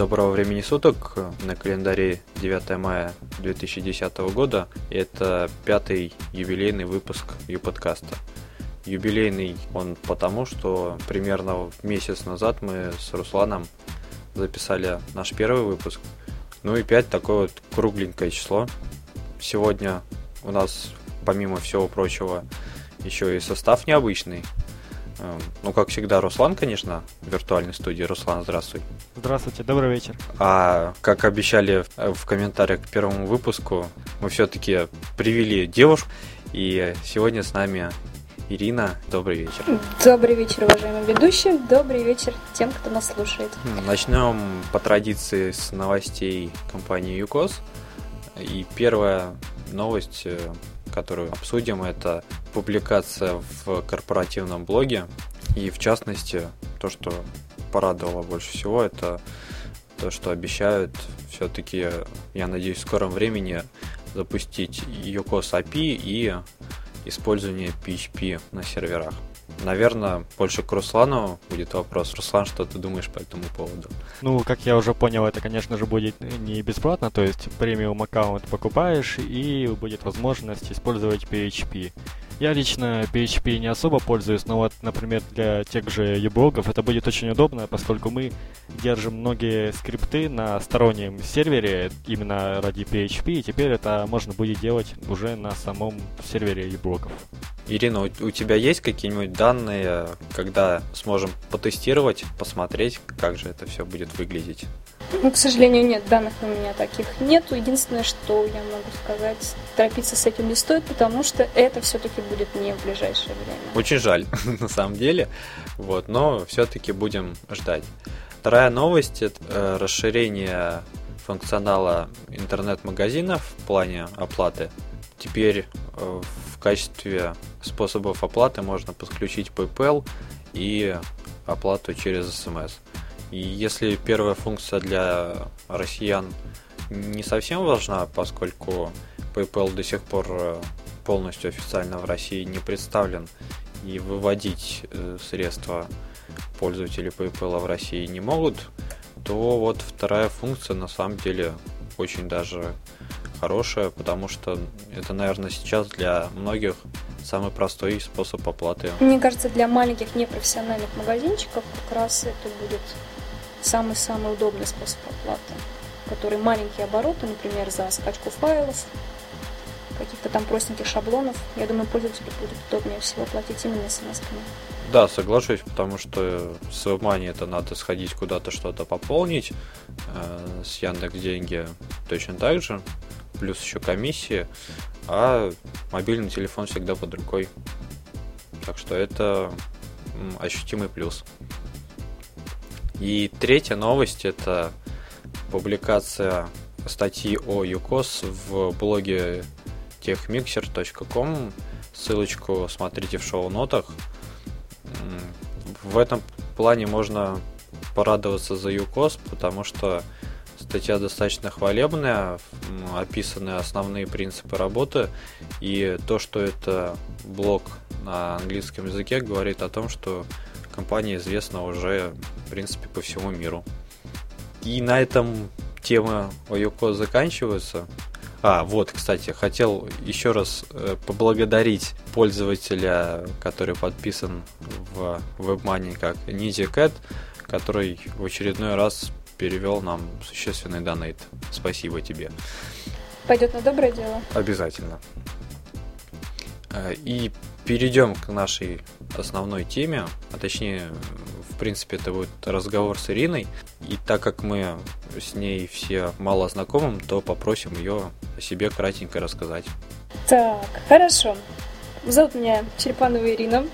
Доброго времени суток. На календаре 9 мая 2010 года. Это пятый юбилейный выпуск Ю-подкаста. Юбилейный он потому, что примерно месяц назад мы с Русланом записали наш первый выпуск. Ну и 5 такое вот кругленькое число. Сегодня у нас, помимо всего прочего, еще и состав необычный. Эм, ну, как всегда, Руслан, конечно, в виртуальной студии. Руслан, здравствуй. Здравствуйте, добрый вечер. А как обещали в комментариях к первому выпуску, мы все-таки привели девушку, и сегодня с нами Ирина. Добрый вечер. Добрый вечер, уважаемые ведущие. Добрый вечер тем, кто нас слушает. Начнем по традиции с новостей компании ЮКОС. И первая новость э, которую обсудим, это публикация в корпоративном блоге. И в частности, то, что порадовало больше всего, это то, что обещают все-таки, я надеюсь, в скором времени запустить UCOS API и использование PHP на серверах. Наверное, больше к Руслану будет вопрос. Руслан, что ты думаешь по этому поводу? Ну, как я уже понял, это, конечно же, будет не бесплатно, то есть премиум аккаунт покупаешь и будет возможность использовать PHP. Я лично PHP не особо пользуюсь, но вот, например, для тех же юблогов это будет очень удобно, поскольку мы держим многие скрипты на стороннем сервере именно ради PHP, и теперь это можно будет делать уже на самом сервере юблогов. Ирина, у тебя есть какие-нибудь данные, когда сможем потестировать, посмотреть, как же это все будет выглядеть? Ну, к сожалению, нет, данных у меня таких нету. Единственное, что я могу сказать, торопиться с этим не стоит, потому что это все-таки будет не в ближайшее время. Очень жаль, на самом деле, вот, но все-таки будем ждать. Вторая новость – это э, расширение функционала интернет-магазинов в плане оплаты. Теперь э, в качестве способов оплаты можно подключить PayPal и оплату через SMS. И если первая функция для россиян не совсем важна, поскольку PayPal до сих пор э, полностью официально в России не представлен, и выводить э, средства пользователи PayPal в России не могут, то вот вторая функция на самом деле очень даже хорошая, потому что это, наверное, сейчас для многих самый простой способ оплаты. Мне кажется, для маленьких непрофессиональных магазинчиков как раз это будет самый-самый удобный способ оплаты, который маленькие обороты, например, за скачку файлов, каких-то там простеньких шаблонов. Я думаю, пользователю будет удобнее всего платить именно смс-ками. Да, соглашусь, потому что с WebMoney это надо сходить куда-то что-то пополнить, э, с Яндекс деньги точно так же, плюс еще комиссии, а мобильный телефон всегда под рукой. Так что это ощутимый плюс. И третья новость это публикация статьи о ЮКОС в блоге techmixer.com. Ссылочку смотрите в шоу-нотах. В этом плане можно порадоваться за ЮКОС, потому что статья достаточно хвалебная, описаны основные принципы работы, и то, что это блог на английском языке, говорит о том, что компания известна уже, в принципе, по всему миру. И на этом темы о Юко заканчиваются. А, вот, кстати, хотел еще раз э, поблагодарить пользователя, который подписан в WebMoney как NiziCat, который в очередной раз перевел нам существенный донейт. Спасибо тебе. Пойдет на доброе дело? Обязательно. Э, и перейдем к нашей основной теме, а точнее, в принципе, это будет разговор с Ириной. И так как мы с ней все мало знакомы, то попросим ее о себе кратенько рассказать. Так, хорошо. Зовут меня Черепанова Ирина.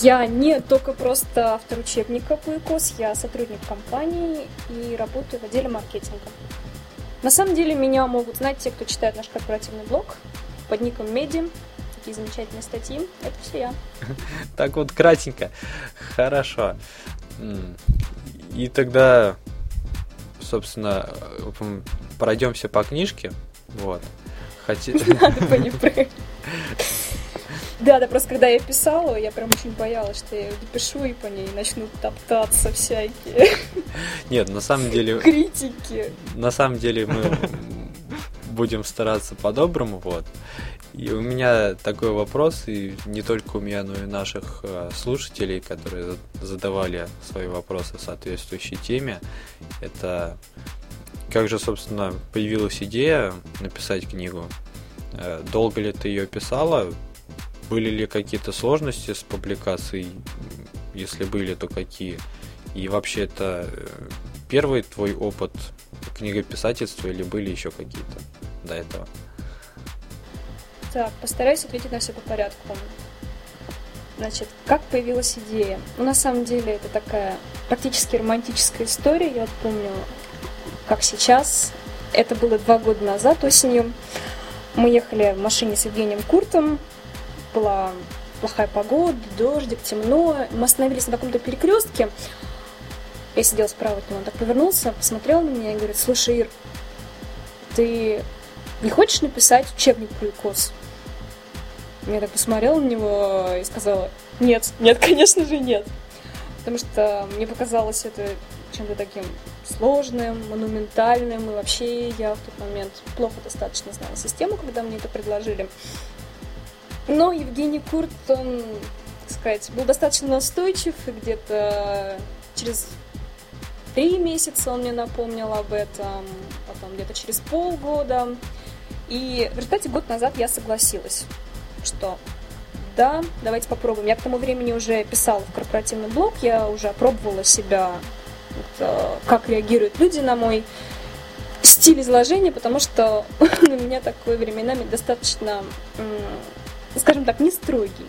Я не только просто автор учебника по ИКОС, я сотрудник компании и работаю в отделе маркетинга. На самом деле меня могут знать те, кто читает наш корпоративный блог под ником Меди такие замечательные статьи. Это все я. Так вот, кратенько. Хорошо. И тогда, собственно, пройдемся по книжке. Вот. Хоти... Надо Да, да, просто когда я писала, я прям очень боялась, что я допишу и по ней начнут топтаться всякие. Нет, на самом деле... Критики. На самом деле мы будем стараться по-доброму, вот. И у меня такой вопрос, и не только у меня, но и наших э, слушателей, которые задавали свои вопросы в соответствующей теме. Это как же, собственно, появилась идея написать книгу? Э, долго ли ты ее писала? Были ли какие-то сложности с публикацией? Если были, то какие? И вообще это э, первый твой опыт книгописательства или были еще какие-то до этого? Так, постараюсь ответить на все по порядку. Значит, как появилась идея? Ну, на самом деле, это такая практически романтическая история. Я вот помню, как сейчас. Это было два года назад, осенью. Мы ехали в машине с Евгением Куртом. Была плохая погода, дождик, темно. Мы остановились на каком-то перекрестке. Я сидел справа от него, он так повернулся, посмотрел на меня и говорит, слушай, Ир, ты не хочешь написать учебник про ИКОС? Я так посмотрела на него и сказала, нет, нет, конечно же нет. Потому что мне показалось это чем-то таким сложным, монументальным, и вообще я в тот момент плохо достаточно знала систему, когда мне это предложили. Но Евгений Курт, он, так сказать, был достаточно настойчив, и где-то через три месяца он мне напомнил об этом, потом где-то через полгода. И в результате год назад я согласилась, что да, давайте попробуем. Я к тому времени уже писала в корпоративный блог, я уже пробовала себя Э, как реагируют люди на мой стиль изложения, потому что у меня такой временами достаточно, скажем так, не строгий.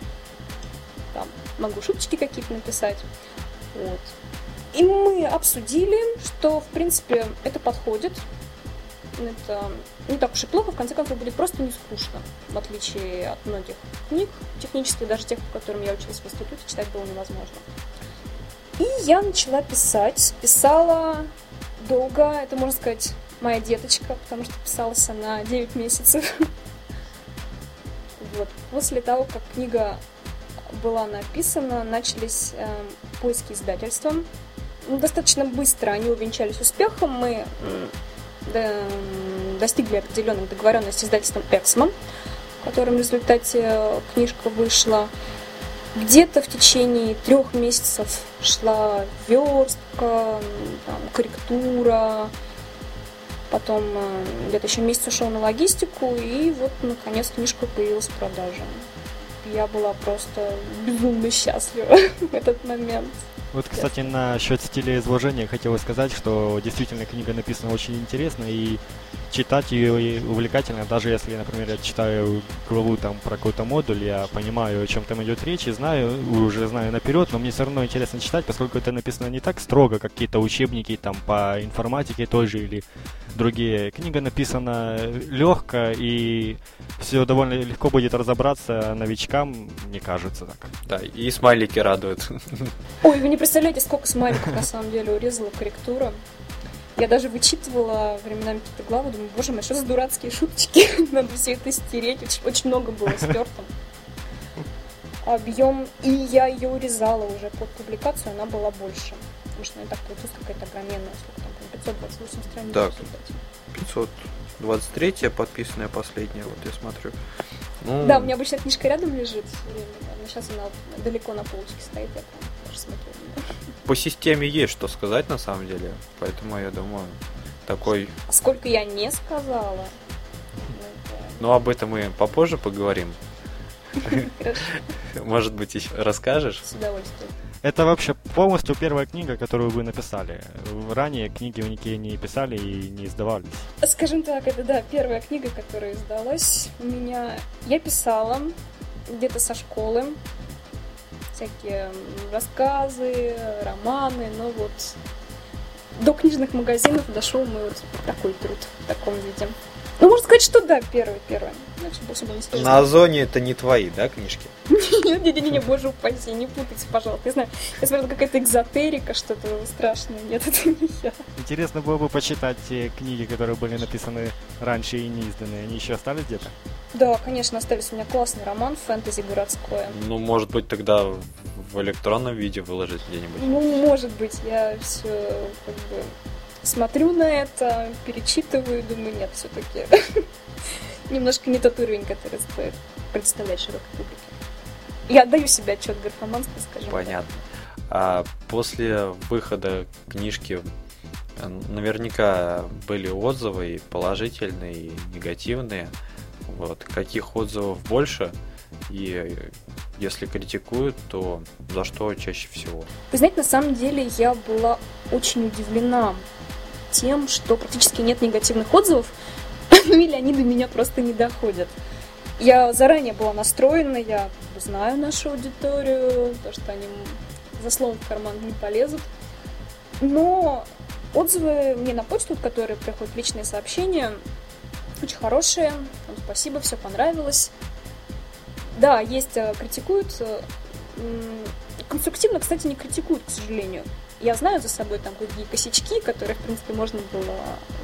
Там могу шуточки какие-то написать. Вот. И мы обсудили, что, в принципе, это подходит. Это не так уж и плохо, в конце концов, будет просто не скучно, в отличие от многих книг технических, даже тех, по которым я училась в институте, читать было невозможно. И я начала писать. Писала долго, это, можно сказать, моя деточка, потому что писалась она 9 месяцев. Вот. После того, как книга была написана, начались э, поиски издательства. Ну, достаточно быстро они увенчались успехом. Мы достигли определенных договоренностей с издательством «Эксмо», в котором в результате книжка вышла. Где-то в течение трех месяцев шла верстка, там, корректура, потом э, где-то еще месяц ушел на логистику, и вот, наконец, книжка появилась в продаже. Я была просто безумно счастлива в этот момент. Вот, кстати, насчет стиля изложения хотел сказать, что действительно книга написана очень интересно и читать ее увлекательно, даже если, например, я читаю главу там про какой-то модуль, я понимаю, о чем там идет речь и знаю, уже знаю наперед, но мне все равно интересно читать, поскольку это написано не так строго, как какие-то учебники там по информатике той же или другие. Книга написана легко и все довольно легко будет разобраться новичкам, мне кажется так. Да, и смайлики радуют. Ой, вы не представляете, сколько смайликов на самом деле урезала корректура. Я даже вычитывала временами какие-то главы, думаю, боже мой, что за дурацкие шуточки, надо все это стереть, очень, очень много было стерто. Объем, и я ее урезала уже под публикацию, она была больше. Потому что она так получилась какая-то огроменная, сколько там, 528 страниц. Так, 523 подписанная последняя, вот я смотрю. Ну... Да, у меня обычно книжка рядом лежит, но сейчас она далеко на полочке стоит, я прям тоже смотрю по системе есть что сказать на самом деле. Поэтому я думаю, такой... Сколько я не сказала. Ну, об этом мы попозже поговорим. Может быть, еще расскажешь? С удовольствием. Это вообще полностью первая книга, которую вы написали. Ранее книги вы никакие не писали и не издавались. Скажем так, это да, первая книга, которая издалась. У меня я писала где-то со школы всякие рассказы, романы, но вот до книжных магазинов дошел мой вот такой труд в таком виде. Ну, можно сказать, что да, первый, первый. Значит, больше не сложно. На Озоне это не твои, да, книжки? Нет, нет, нет, нет, боже упаси, не путайте, пожалуйста. Я знаю, я смотрела какая-то экзотерика, что-то страшное. Нет, это не я. Интересно было бы почитать те книги, которые были написаны раньше и не изданные. Они еще остались где-то? Да, конечно, остались у меня классный роман фэнтези городское. Ну, может быть, тогда в электронном виде выложить где-нибудь. Ну, может быть, я все как бы смотрю на это, перечитываю, думаю, нет, все-таки немножко не тот уровень, который стоит представлять широкой публике. Я отдаю себе отчет графоманства, скажем Понятно. А после выхода книжки наверняка были отзывы и положительные, и негативные. Вот. Каких отзывов больше? И если критикуют, то за что чаще всего? Вы знаете, на самом деле я была очень удивлена тем, что практически нет негативных отзывов, или они до меня просто не доходят. Я заранее была настроена, я знаю нашу аудиторию, то, что они за словом в карман не полезут. Но отзывы мне на почту, которые приходят личные сообщения, очень хорошие. Спасибо, все понравилось. Да, есть, э, критикуют. Э, конструктивно, кстати, не критикуют, к сожалению. Я знаю за собой там какие косячки, которые, в принципе, можно было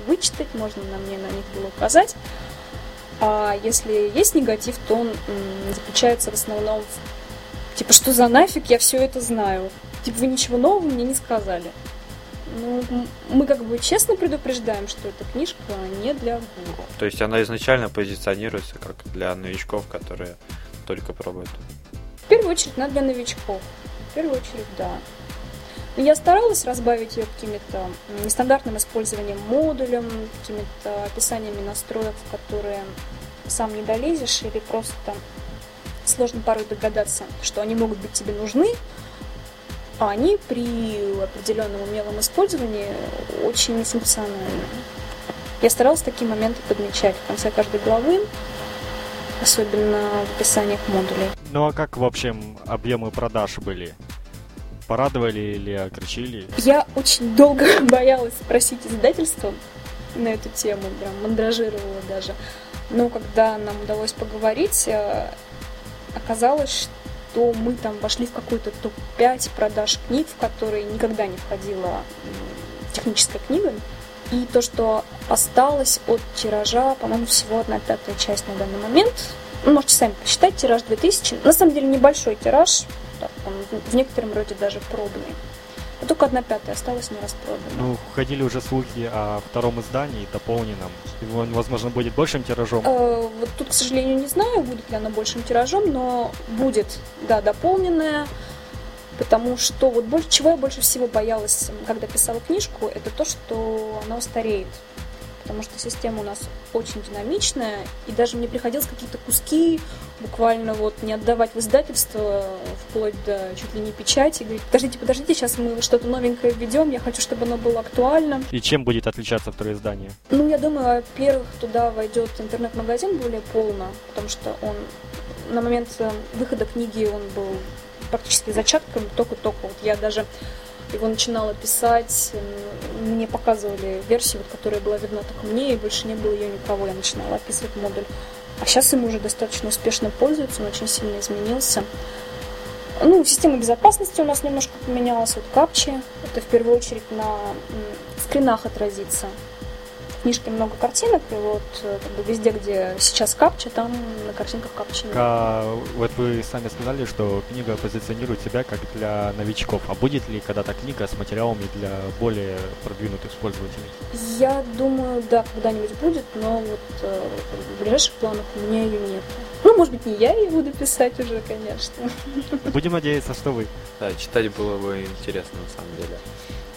вычитать, можно на мне на них было указать. А если есть негатив, то он заключается в основном в типа, что за нафиг, я все это знаю. Типа, вы ничего нового мне не сказали. Ну, мы как бы честно предупреждаем, что эта книжка не для гуру. То есть она изначально позиционируется как для новичков, которые только пробуют? В первую очередь, она для новичков. В первую очередь, да. Я старалась разбавить ее какими-то нестандартным использованием модулем, какими-то описаниями настроек, в которые сам не долезешь, или просто сложно порой догадаться, что они могут быть тебе нужны, а они при определенном умелом использовании очень функциональны. Я старалась такие моменты подмечать в конце каждой главы, особенно в описаниях модулей. Ну а как, в общем, объемы продаж были? Порадовали или огорчили? Я очень долго боялась спросить издательство на эту тему, прям мандражировала даже. Но когда нам удалось поговорить, э, оказалось, что мы там вошли в какой-то топ-5 продаж книг, в которые никогда не входила техническая книга. И то, что осталось от тиража, по-моему, всего одна пятая часть на данный момент. Вы можете сами посчитать, тираж 2000. На самом деле небольшой тираж, он в некотором роде даже пробный. А только одна пятая осталась не распродана. Ну, ходили уже слухи о втором издании, дополненном. Его, возможно, будет большим тиражом? Э, вот тут, к сожалению, не знаю, будет ли оно большим тиражом, но будет, да, дополненное. Потому что вот больше, чего я больше всего боялась, когда писала книжку, это то, что она устареет потому что система у нас очень динамичная, и даже мне приходилось какие-то куски буквально вот не отдавать в издательство, вплоть до чуть ли не печати, говорить, подождите, подождите, сейчас мы что-то новенькое введем, я хочу, чтобы оно было актуально. И чем будет отличаться второе издание? Ну, я думаю, во-первых, туда войдет интернет-магазин более полно, потому что он на момент выхода книги он был практически зачатком, только-только. Вот я даже его начинала писать, мне показывали версию, вот, которая была видна только мне, и больше не было ее никого, я начинала описывать модуль. А сейчас им уже достаточно успешно пользуются, он очень сильно изменился. Ну, система безопасности у нас немножко поменялась. Вот капчи, это в первую очередь на скринах отразится книжке много картинок, и вот э, как бы везде, где сейчас капча, там на картинках капча нет. А, вот вы сами сказали, что книга позиционирует себя как для новичков. А будет ли когда-то книга с материалами для более продвинутых пользователей? Я думаю, да, когда-нибудь будет, но вот э, в ближайших планах у меня ее нет. Ну, может быть, не я ее буду писать уже, конечно. Будем надеяться, что вы. Да, читать было бы интересно на самом деле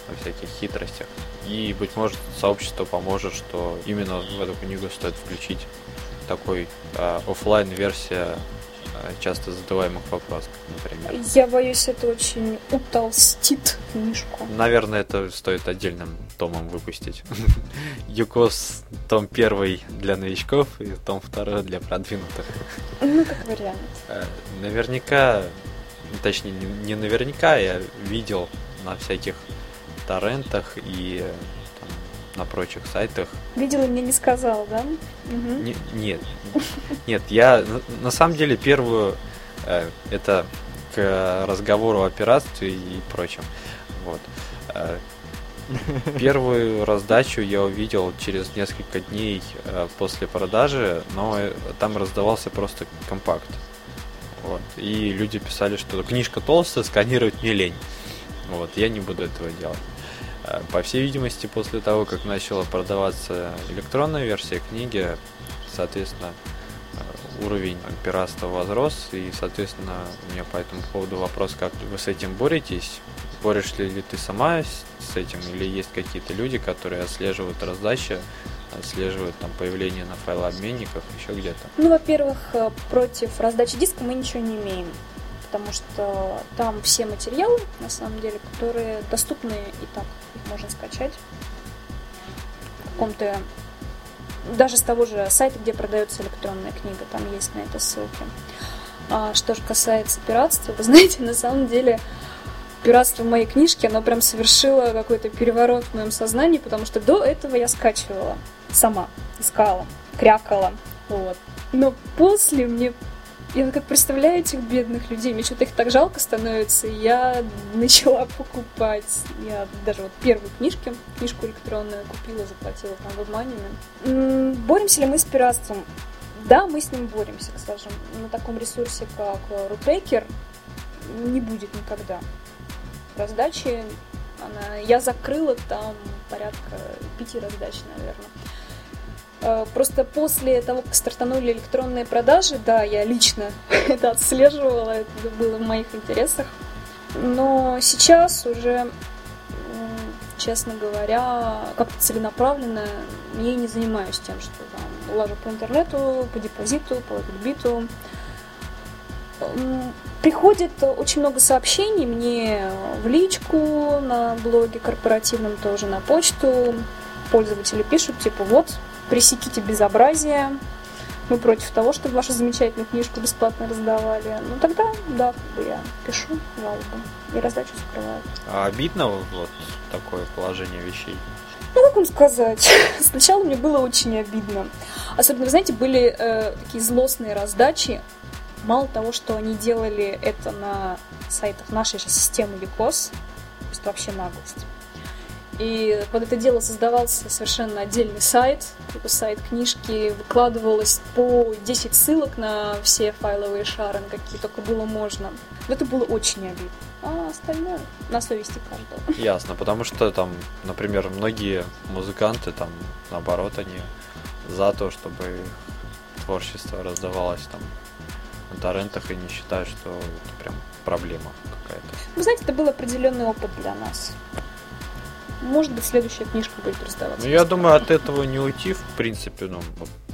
во всяких хитростях. И, быть может, сообщество поможет, что именно в эту книгу стоит включить такой э, офлайн версия э, часто задаваемых вопросов, например. Я боюсь, это очень утолстит книжку. Наверное, это стоит отдельным томом выпустить. Юкос том первый для новичков и том второй для продвинутых. Ну, как вариант. Э, наверняка, точнее, не наверняка, я видел на всяких торрентах и там, на прочих сайтах. Видела, мне не сказал, да? Угу. Не, нет, нет, я на самом деле первую э, это к разговору о пиратстве и прочем. Вот. Э, Первую раздачу я увидел через несколько дней э, после продажи, но э, там раздавался просто компакт. Вот. И люди писали, что книжка толстая, сканировать не лень. Вот, я не буду этого делать. Э, по всей видимости, после того, как начала продаваться электронная версия книги, соответственно, уровень пиратства возрос, и, соответственно, у меня по этому поводу вопрос, как вы с этим боретесь, Борешь ли, ты сама с, с этим, или есть какие-то люди, которые отслеживают раздачи, отслеживают там появление на файлообменниках, еще где-то? Ну, во-первых, э, против раздачи диска мы ничего не имеем, потому что там все материалы, на самом деле, которые доступны и так, их можно скачать в каком-то даже с того же сайта, где продается электронная книга, там есть на это ссылки. А что же касается пиратства, вы знаете, на самом деле пиратство в моей книжке, оно прям совершило какой-то переворот в моем сознании, потому что до этого я скачивала сама, искала, крякала, вот. Но после мне я как представляю этих бедных людей, мне что-то их так жалко становится, я начала покупать. Я даже вот первую книжку, книжку электронную купила, заплатила там в обманами. Боремся ли мы с пиратством? Да, мы с ним боремся, скажем. На таком ресурсе, как Рутрекер, не будет никогда раздачи. Она, я закрыла там порядка пяти раздач, наверное. Э, просто после того, как стартанули электронные продажи, да, я лично это отслеживала, это было в моих интересах. Но сейчас уже, честно говоря, как-то целенаправленно я не занимаюсь тем, что там лажу по интернету, по депозиту, по биту. Приходит очень много сообщений мне в личку, на блоге корпоративном тоже, на почту. Пользователи пишут, типа, вот, пресеките безобразие, мы против того, чтобы вашу замечательную книжку бесплатно раздавали. Ну тогда, да, я пишу жалобу и раздачу закрываю. А обидно вот такое положение вещей? Ну, как вам сказать? Сначала мне было очень обидно. Особенно, вы знаете, были э, такие злостные раздачи Мало того, что они делали это на сайтах нашей же системы Викос, это вообще наглость. И под это дело создавался совершенно отдельный сайт, типа сайт книжки, выкладывалось по 10 ссылок на все файловые шары, на какие только было можно. Это было очень обидно. А остальное на совести каждого. Ясно, потому что там, например, многие музыканты там, наоборот, они за то, чтобы творчество раздавалось там на торрентах и не считаю, что это прям проблема какая-то. Вы знаете, это был определенный опыт для нас. Может быть, следующая книжка будет раздаваться. Ну, я думаю, от этого не уйти, в принципе, ну,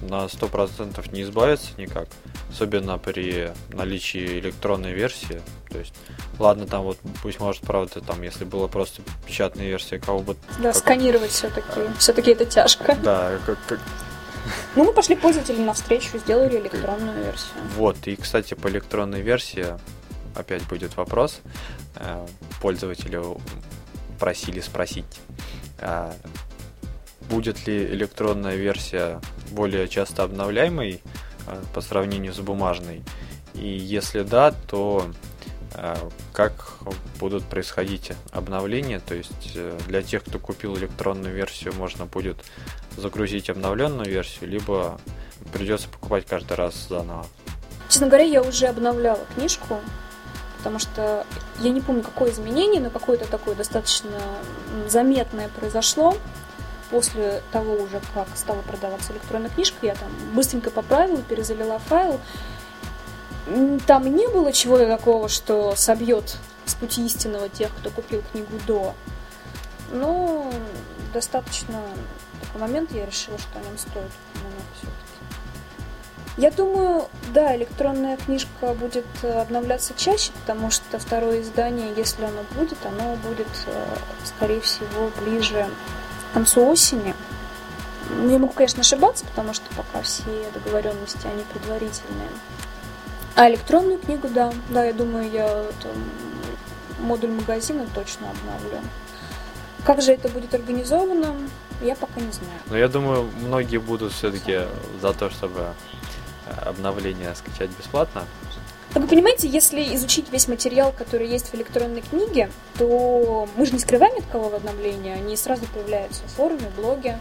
на сто процентов не избавиться никак. Особенно при наличии электронной версии. То есть, ладно, там вот, пусть может, правда, там, если была просто печатная версия, кого бы... Да, как... сканировать все-таки. Все-таки это тяжко. Да, как, как, ну, мы пошли пользователям навстречу, сделали электронную версию. Вот, и, кстати, по электронной версии опять будет вопрос. Э, пользователю просили спросить, а будет ли электронная версия более часто обновляемой э, по сравнению с бумажной? И если да, то э, как будут происходить обновления? То есть для тех, кто купил электронную версию, можно будет загрузить обновленную версию, либо придется покупать каждый раз заново. Честно говоря, я уже обновляла книжку, потому что я не помню, какое изменение, но какое-то такое достаточно заметное произошло после того уже, как стала продаваться электронная книжка, я там быстренько поправила, перезалила файл. Там не было чего-то такого, что собьет с пути истинного тех, кто купил книгу до. Но достаточно такой момент я решила, что о нем стоит все-таки. Я думаю, да, электронная книжка будет э, обновляться чаще, потому что второе издание, если оно будет, оно будет, э, скорее всего, ближе к концу осени. Я могу, конечно, ошибаться, потому что пока все договоренности, они предварительные. А электронную книгу, да, да, я думаю, я там, модуль магазина точно обновлю. Как же это будет организовано, я пока не знаю. Но я думаю, многие будут все-таки за то, чтобы обновление скачать бесплатно. Как вы понимаете, если изучить весь материал, который есть в электронной книге, то мы же не скрываем от кого в обновления, они сразу появляются в форуме, блоге.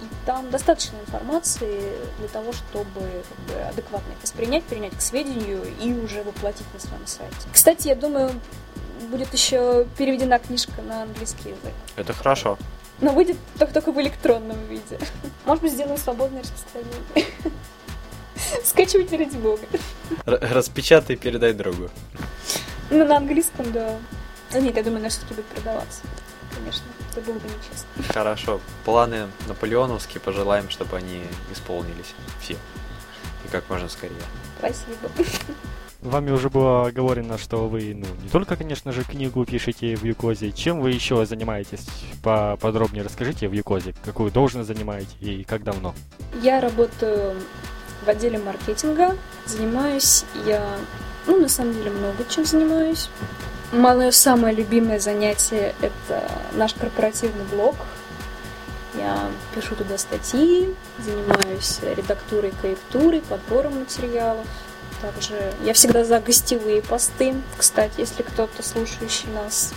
И там достаточно информации для того, чтобы как бы, адекватно их воспринять, принять к сведению и уже воплотить на своем сайте. Кстати, я думаю, будет еще переведена книжка на английский язык. Это хорошо. Но выйдет только, только в электронном виде. Может быть, сделаем свободное распространение. Скачивайте ради бога. Распечатай и передай другу. Ну, на английском, да. А нет, я думаю, она все-таки будет продаваться. Конечно, это было бы нечестно. Хорошо. Планы наполеоновские пожелаем, чтобы они исполнились. Все. И как можно скорее. Спасибо. Вами уже было говорено, что вы, ну, не только, конечно же, книгу пишете в Юкозе. Чем вы еще занимаетесь? Поподробнее расскажите в Юкозе. Какую должность занимаете и как давно? Я работаю в отделе маркетинга. Занимаюсь я, ну, на самом деле, много чем занимаюсь. Мое самое любимое занятие – это наш корпоративный блог. Я пишу туда статьи, занимаюсь редактурой, корректурой, подбором материалов. Также я всегда за гостевые посты. Кстати, если кто-то, слушающий нас,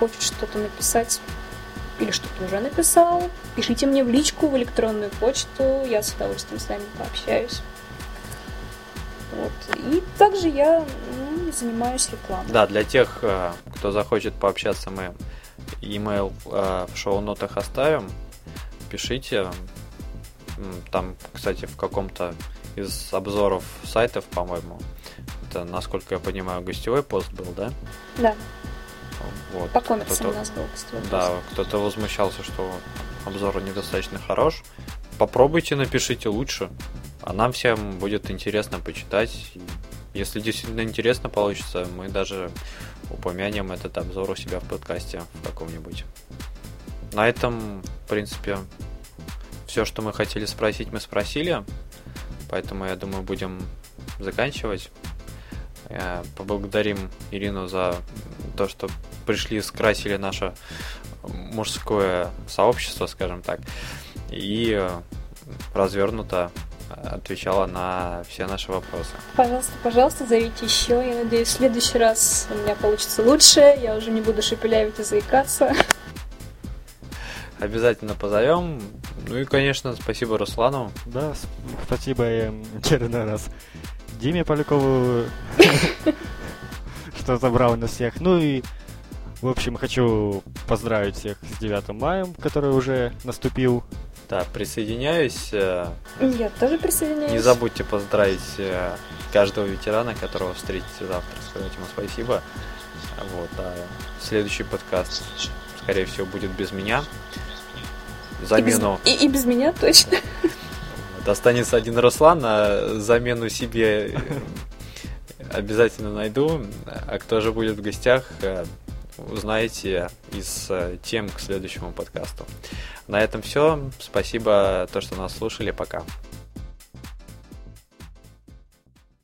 хочет что-то написать или что-то уже написал, пишите мне в личку, в электронную почту, я с удовольствием с вами пообщаюсь. Вот. И также я ну, занимаюсь рекламой. Да, для тех, э, кто захочет пообщаться, мы email э, в шоу-нотах оставим. Пишите. Там, кстати, в каком-то из обзоров сайтов, по-моему, это, насколько я понимаю, гостевой пост был, да? Да, Вот. по комиксам у нас был гостевой Да, кто-то возмущался, что обзор недостаточно хорош. Попробуйте, напишите лучше. А нам всем будет интересно почитать. Если действительно интересно получится, мы даже упомянем этот обзор у себя в подкасте в каком-нибудь. На этом, в принципе, все, что мы хотели спросить, мы спросили. Поэтому, я думаю, будем заканчивать. Э, Поблагодарим Ирину за то, что пришли, скрасили наше мужское сообщество, скажем так, и э, развернуто отвечала на все наши вопросы. Пожалуйста, пожалуйста, зовите еще. Я надеюсь, в следующий раз у меня получится лучше. Я уже не буду шепелявить и заикаться. Обязательно позовем. Ну и, конечно, спасибо Руслану. Да, спасибо эм, очередной раз Диме Полякову, что забрал нас всех. Ну и, в общем, хочу поздравить всех с 9 мая, который уже наступил. Да, присоединяюсь. Э, Я тоже присоединяюсь. Не забудьте поздравить э, каждого ветерана, которого встретите завтра, сказать ему спасибо. Вот, а следующий подкаст, скорее всего, будет без меня. И без- Замену И, и без меня точно. Вот, останется один Руслан, а замену себе обязательно найду. А кто же будет в гостях, э, узнаете из э, тем к следующему подкасту. На этом все. Спасибо, то, что нас слушали. Пока.